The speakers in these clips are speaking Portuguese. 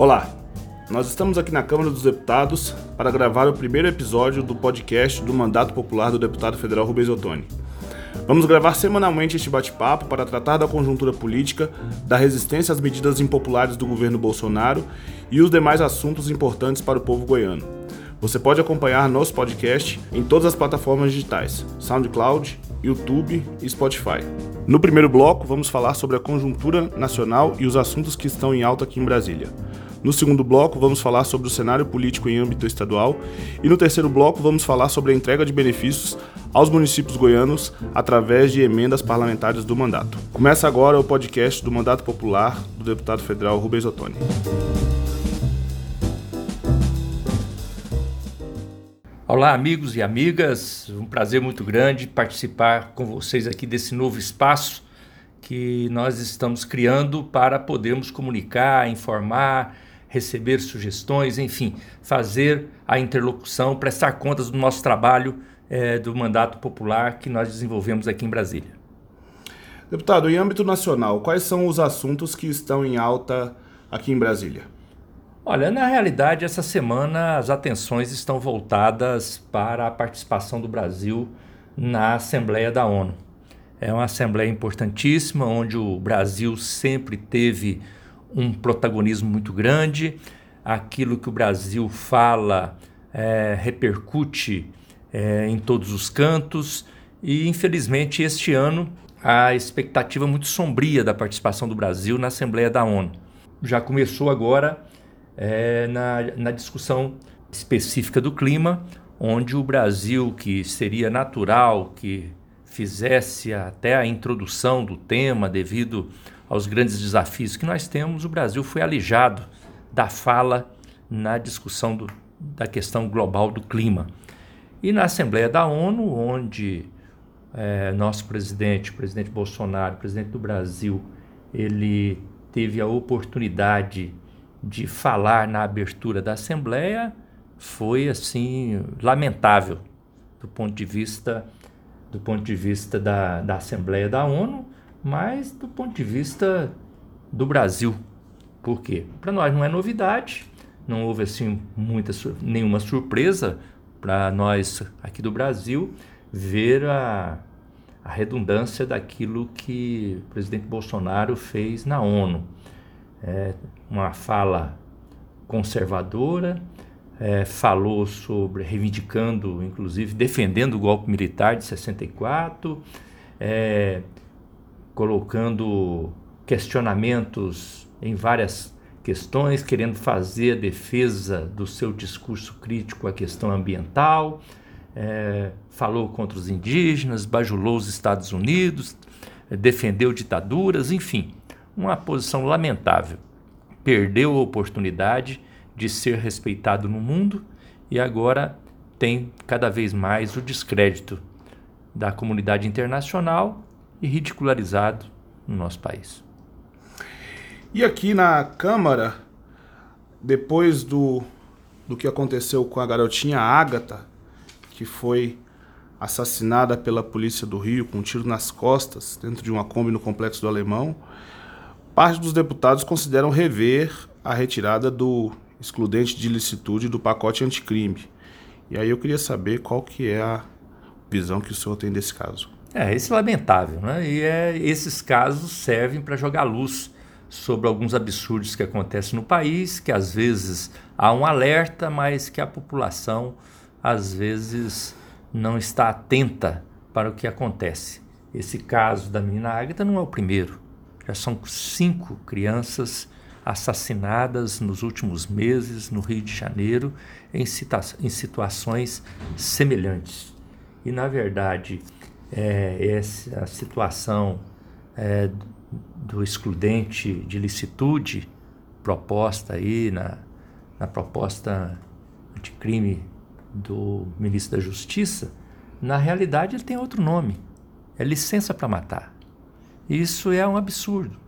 Olá, nós estamos aqui na Câmara dos Deputados para gravar o primeiro episódio do podcast do Mandato Popular do deputado federal Rubens Ottoni. Vamos gravar semanalmente este bate-papo para tratar da conjuntura política, da resistência às medidas impopulares do governo Bolsonaro e os demais assuntos importantes para o povo goiano. Você pode acompanhar nosso podcast em todas as plataformas digitais: SoundCloud, YouTube e Spotify. No primeiro bloco, vamos falar sobre a conjuntura nacional e os assuntos que estão em alta aqui em Brasília. No segundo bloco, vamos falar sobre o cenário político em âmbito estadual. E no terceiro bloco, vamos falar sobre a entrega de benefícios aos municípios goianos através de emendas parlamentares do mandato. Começa agora o podcast do Mandato Popular do deputado federal Rubens Ottoni. Olá, amigos e amigas. Um prazer muito grande participar com vocês aqui desse novo espaço que nós estamos criando para podermos comunicar, informar, receber sugestões, enfim, fazer a interlocução, prestar contas do nosso trabalho é, do mandato popular que nós desenvolvemos aqui em Brasília. Deputado, em âmbito nacional, quais são os assuntos que estão em alta aqui em Brasília? Olha, na realidade, essa semana as atenções estão voltadas para a participação do Brasil na Assembleia da ONU. É uma Assembleia importantíssima, onde o Brasil sempre teve um protagonismo muito grande. Aquilo que o Brasil fala é, repercute é, em todos os cantos. E, infelizmente, este ano, a expectativa muito sombria da participação do Brasil na Assembleia da ONU. Já começou agora é, na, na discussão específica do clima, onde o Brasil, que seria natural que fizesse até a introdução do tema devido aos grandes desafios que nós temos, o Brasil foi alijado da fala na discussão do, da questão global do clima. E na Assembleia da ONU, onde é, nosso presidente, o presidente Bolsonaro, presidente do Brasil, ele teve a oportunidade de falar na abertura da Assembleia, foi assim lamentável do ponto de vista do ponto de vista da, da Assembleia da ONU mas do ponto de vista do Brasil. Por quê? Para nós não é novidade, não houve assim muita, nenhuma surpresa para nós aqui do Brasil ver a, a redundância daquilo que o presidente Bolsonaro fez na ONU. É uma fala conservadora, é, falou sobre, reivindicando, inclusive, defendendo o golpe militar de 64, é, colocando questionamentos em várias questões, querendo fazer a defesa do seu discurso crítico à questão ambiental, é, falou contra os indígenas, bajulou os Estados Unidos, é, defendeu ditaduras, enfim, uma posição lamentável. Perdeu a oportunidade de ser respeitado no mundo e agora tem cada vez mais o descrédito da comunidade internacional e ridicularizado no nosso país. E aqui na Câmara, depois do, do que aconteceu com a garotinha Ágata, que foi assassinada pela polícia do Rio com um tiro nas costas dentro de uma Kombi no Complexo do Alemão, parte dos deputados consideram rever a retirada do excludente de licitude do pacote anticrime. E aí eu queria saber qual que é a visão que o senhor tem desse caso. É, isso é lamentável, né? E é, esses casos servem para jogar luz sobre alguns absurdos que acontecem no país, que às vezes há um alerta, mas que a população às vezes não está atenta para o que acontece. Esse caso da menina Ágata não é o primeiro. Já são cinco crianças assassinadas nos últimos meses no Rio de Janeiro em, situa em situações semelhantes. E, na verdade, é, essa situação é, do excludente de licitude proposta aí na, na proposta de crime do ministro da Justiça, na realidade ele tem outro nome. É licença para matar. Isso é um absurdo.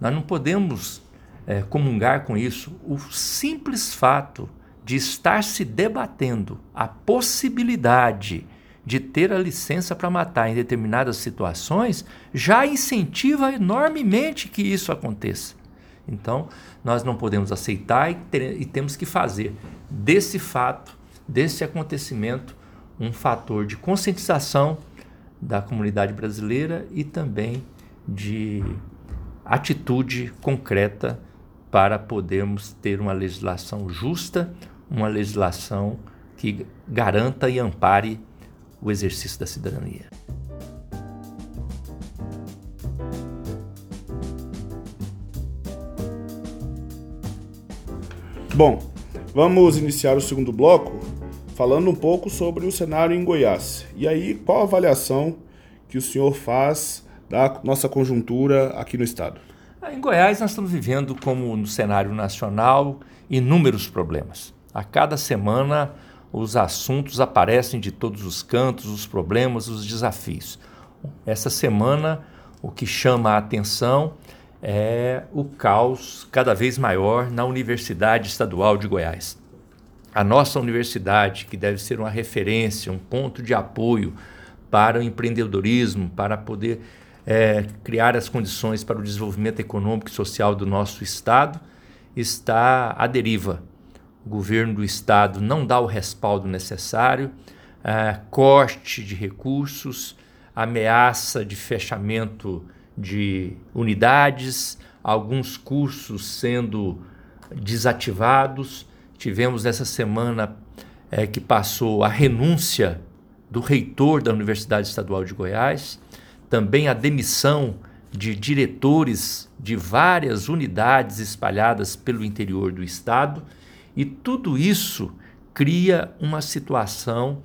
Nós não podemos é, comungar com isso. O simples fato de estar se debatendo a possibilidade de ter a licença para matar em determinadas situações já incentiva enormemente que isso aconteça. Então, nós não podemos aceitar e, ter, e temos que fazer desse fato, desse acontecimento, um fator de conscientização da comunidade brasileira e também de atitude concreta para podermos ter uma legislação justa, uma legislação que garanta e ampare o exercício da cidadania. Bom, vamos iniciar o segundo bloco falando um pouco sobre o cenário em Goiás. E aí, qual a avaliação que o senhor faz da nossa conjuntura aqui no estado? Ah, em Goiás, nós estamos vivendo, como no cenário nacional, inúmeros problemas. A cada semana, os assuntos aparecem de todos os cantos, os problemas, os desafios. Essa semana, o que chama a atenção é o caos cada vez maior na Universidade Estadual de Goiás. A nossa universidade, que deve ser uma referência, um ponto de apoio para o empreendedorismo, para poder é, criar as condições para o desenvolvimento econômico e social do nosso Estado, está à deriva. O governo do Estado não dá o respaldo necessário, é, corte de recursos, ameaça de fechamento de unidades, alguns cursos sendo desativados. Tivemos essa semana é, que passou a renúncia do reitor da Universidade Estadual de Goiás, também a demissão de diretores de várias unidades espalhadas pelo interior do estado, e tudo isso cria uma situação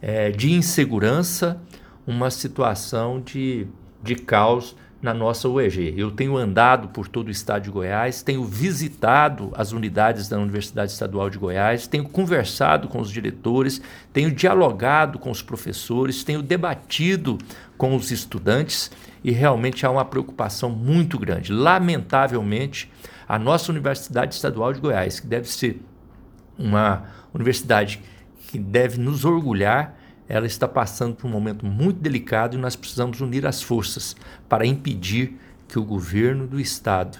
é, de insegurança, uma situação de, de caos na nossa UEG. Eu tenho andado por todo o estado de Goiás, tenho visitado as unidades da Universidade Estadual de Goiás, tenho conversado com os diretores, tenho dialogado com os professores, tenho debatido com os estudantes e realmente há uma preocupação muito grande. Lamentavelmente, a nossa Universidade Estadual de Goiás, que deve ser uma universidade que deve nos orgulhar, ela está passando por um momento muito delicado e nós precisamos unir as forças para impedir que o governo do estado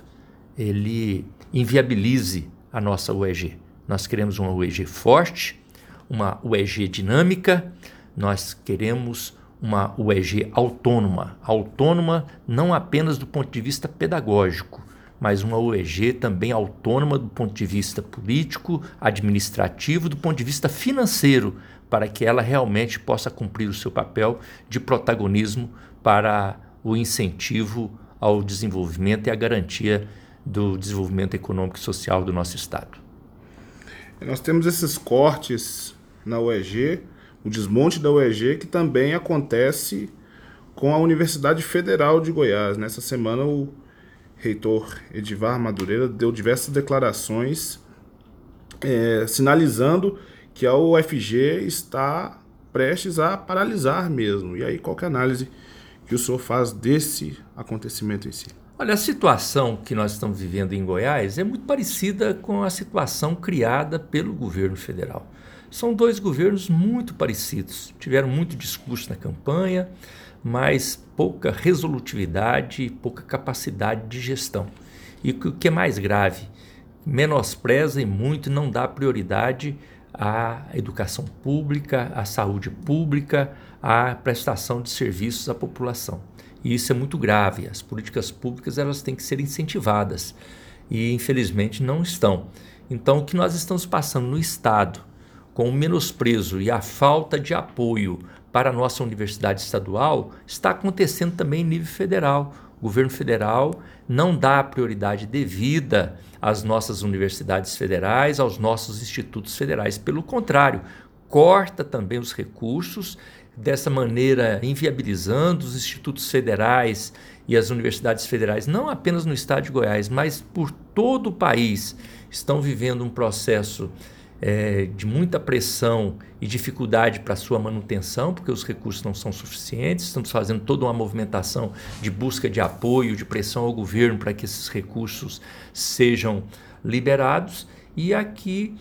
ele inviabilize a nossa UEG. Nós queremos uma UEG forte, uma UEG dinâmica, nós queremos uma UEG autônoma, autônoma não apenas do ponto de vista pedagógico, mas uma UEG também autônoma do ponto de vista político, administrativo, do ponto de vista financeiro, para que ela realmente possa cumprir o seu papel de protagonismo para o incentivo ao desenvolvimento e a garantia do desenvolvimento econômico e social do nosso Estado. Nós temos esses cortes na UEG, o desmonte da UEG, que também acontece com a Universidade Federal de Goiás. Nessa semana, o reitor Edivar Madureira deu diversas declarações é, sinalizando que a UFG está prestes a paralisar mesmo. E aí, qual é a análise que o senhor faz desse acontecimento em si? Olha, a situação que nós estamos vivendo em Goiás é muito parecida com a situação criada pelo governo federal. São dois governos muito parecidos, tiveram muito discurso na campanha, mas pouca resolutividade e pouca capacidade de gestão. E o que é mais grave, menospreza e muito não dá prioridade à educação pública, à saúde pública, à prestação de serviços à população. E isso é muito grave. As políticas públicas elas têm que ser incentivadas e infelizmente não estão. Então o que nós estamos passando no estado com o menosprezo e a falta de apoio para a nossa universidade estadual está acontecendo também em nível federal. O governo federal não dá prioridade devida às nossas universidades federais, aos nossos institutos federais. Pelo contrário, corta também os recursos, dessa maneira inviabilizando os institutos federais e as universidades federais, não apenas no estado de Goiás, mas por todo o país, estão vivendo um processo é, de muita pressão e dificuldade para sua manutenção, porque os recursos não são suficientes. Estamos fazendo toda uma movimentação de busca de apoio, de pressão ao governo para que esses recursos sejam liberados. E aqui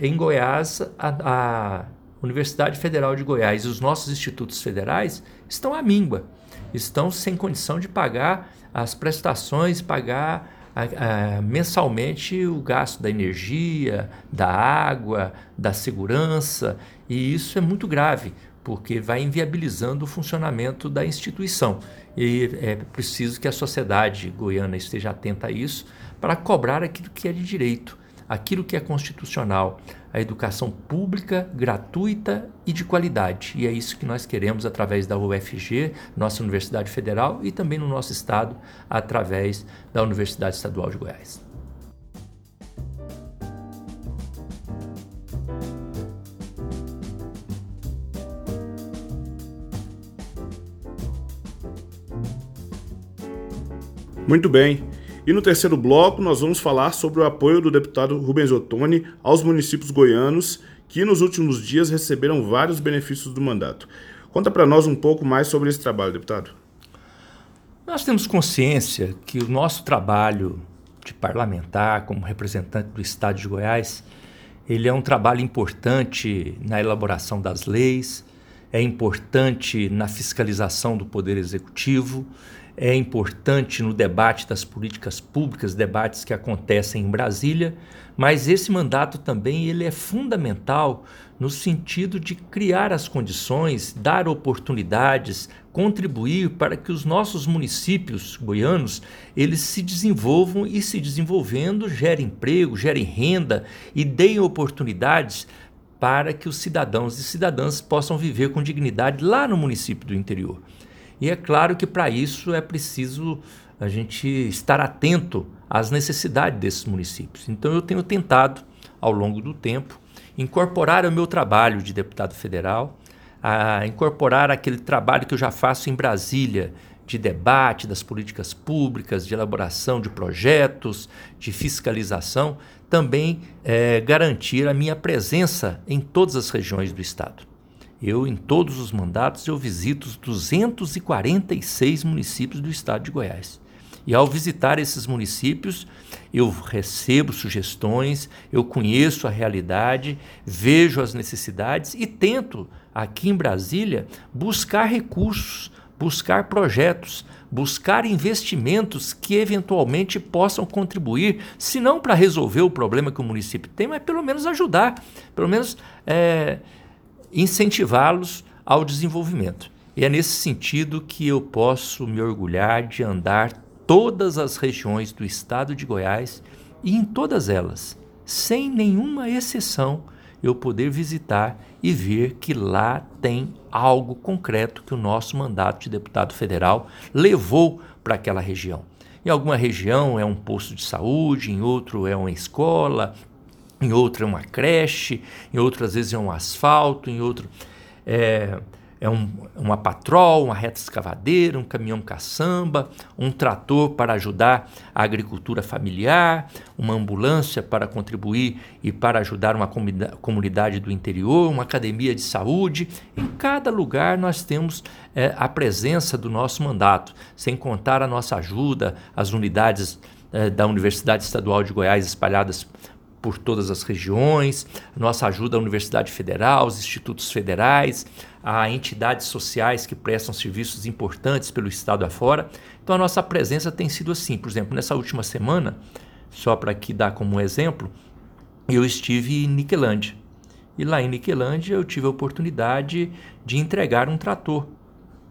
em Goiás, a, a Universidade Federal de Goiás e os nossos institutos federais estão à míngua, estão sem condição de pagar as prestações, pagar a, mensalmente o gasto da energia, da água, da segurança, e isso é muito grave, porque vai inviabilizando o funcionamento da instituição. E é preciso que a sociedade goiana esteja atenta a isso para cobrar aquilo que é de direito, aquilo que é constitucional, a educação pública, gratuita e de qualidade. E é isso que nós queremos através da UFG, nossa Universidade Federal, e também no nosso estado, através da Universidade Estadual de Goiás. Muito bem. E no terceiro bloco, nós vamos falar sobre o apoio do deputado Rubens Ottoni aos municípios goianos que nos últimos dias receberam vários benefícios do mandato. Conta para nós um pouco mais sobre esse trabalho, deputado. Nós temos consciência que o nosso trabalho de parlamentar, como representante do Estado de Goiás, ele é um trabalho importante na elaboração das leis, é importante na fiscalização do Poder Executivo, é importante no debate das políticas públicas, debates que acontecem em Brasília, mas esse mandato também ele é fundamental no sentido de criar as condições, dar oportunidades, contribuir para que os nossos municípios goianos eles se desenvolvam e se desenvolvendo gerem emprego, gerem renda e deem oportunidades para que os cidadãos e cidadãs possam viver com dignidade lá no município do interior. E é claro que para isso é preciso a gente estar atento às necessidades desses municípios. Então eu tenho tentado, ao longo do tempo, incorporar o meu trabalho de deputado federal, a incorporar aquele trabalho que eu já faço em Brasília, de debate das políticas públicas, de elaboração de projetos, de fiscalização, também é, garantir a minha presença em todas as regiões do Estado. Eu, em todos os mandatos, eu visito os 246 municípios do estado de Goiás. E ao visitar esses municípios, eu recebo sugestões, eu conheço a realidade, vejo as necessidades e tento, aqui em Brasília, buscar recursos, buscar projetos, buscar investimentos que eventualmente possam contribuir, se não para resolver o problema que o município tem, mas pelo menos ajudar, pelo menos. É, incentivá-los ao desenvolvimento. E é nesse sentido que eu posso me orgulhar de andar todas as regiões do estado de Goiás e em todas elas, sem nenhuma exceção, eu poder visitar e ver que lá tem algo concreto que o nosso mandato de deputado federal levou para aquela região. Em alguma região é um posto de saúde, em outro é uma escola, em outra é uma creche, em outras vezes é um asfalto, em outro é, é um, uma patrol, uma reta escavadeira, um caminhão caçamba, um trator para ajudar a agricultura familiar, uma ambulância para contribuir e para ajudar uma comunidade do interior, uma academia de saúde. Em cada lugar nós temos é, a presença do nosso mandato, sem contar a nossa ajuda, as unidades é, da Universidade Estadual de Goiás espalhadas por todas as regiões, nossa ajuda à Universidade Federal, aos institutos federais, a entidades sociais que prestam serviços importantes pelo estado afora. Então a nossa presença tem sido assim. Por exemplo, nessa última semana, só para aqui dar como exemplo, eu estive em Niquelândia. E lá em Niquelândia eu tive a oportunidade de entregar um trator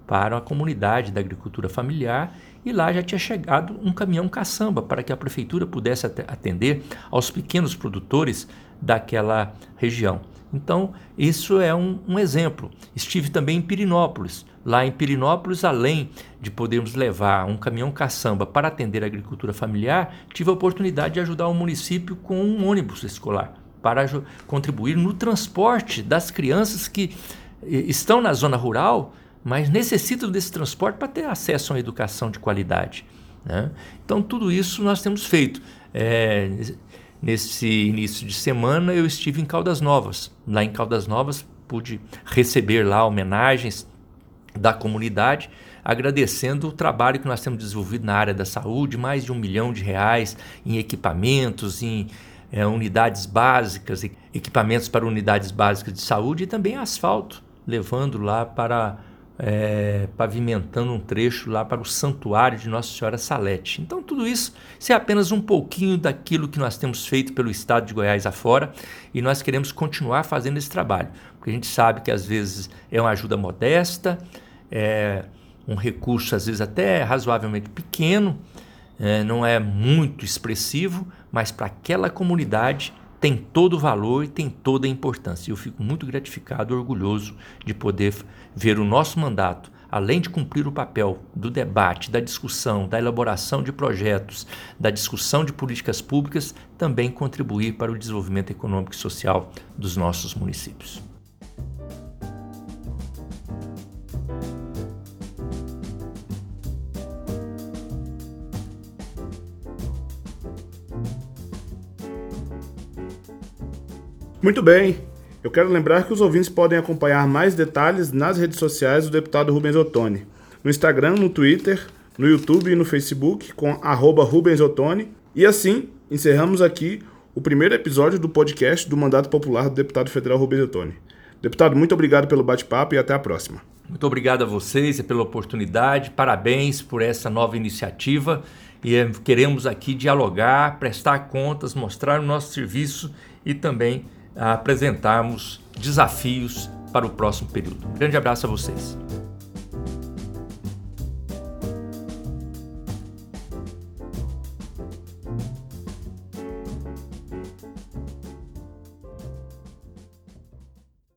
para a comunidade da agricultura familiar e lá já tinha chegado um caminhão caçamba para que a prefeitura pudesse atender aos pequenos produtores daquela região. Então, isso é um, um, exemplo. Estive também em Pirinópolis. Lá em Pirinópolis, além de podermos levar um caminhão caçamba para atender a agricultura familiar, tive a oportunidade de ajudar o município com um ônibus escolar para contribuir no transporte das crianças que estão na zona rural mas necessitam desse transporte para ter acesso a uma educação de qualidade. Né? Então, tudo isso nós temos feito. É, nesse início de semana, eu estive em Caldas Novas. Lá em Caldas Novas, pude receber lá homenagens da comunidade, agradecendo o trabalho que nós temos desenvolvido na área da saúde mais de um milhão de reais em equipamentos, em é, unidades básicas, equipamentos para unidades básicas de saúde e também asfalto, levando lá para é, pavimentando um trecho lá para o santuário de Nossa Senhora Salete. Então, tudo isso, isso é apenas um pouquinho daquilo que nós temos feito pelo estado de Goiás afora e nós queremos continuar fazendo esse trabalho, porque a gente sabe que às vezes é uma ajuda modesta, é um recurso às vezes até razoavelmente pequeno, é, não é muito expressivo, mas para aquela comunidade tem todo o valor e tem toda a importância. Eu fico muito gratificado, orgulhoso de poder ver o nosso mandato, além de cumprir o papel do debate, da discussão, da elaboração de projetos, da discussão de políticas públicas, também contribuir para o desenvolvimento econômico e social dos nossos municípios. Muito bem. Eu quero lembrar que os ouvintes podem acompanhar mais detalhes nas redes sociais do deputado Rubens Ottoni. No Instagram, no Twitter, no YouTube e no Facebook com arroba Rubens Ottoni. E assim, encerramos aqui o primeiro episódio do podcast do Mandato Popular do deputado federal Rubens Ottoni. Deputado, muito obrigado pelo bate-papo e até a próxima. Muito obrigado a vocês e pela oportunidade. Parabéns por essa nova iniciativa. E eh, queremos aqui dialogar, prestar contas, mostrar o nosso serviço e também apresentarmos desafios para o próximo período. Um grande abraço a vocês.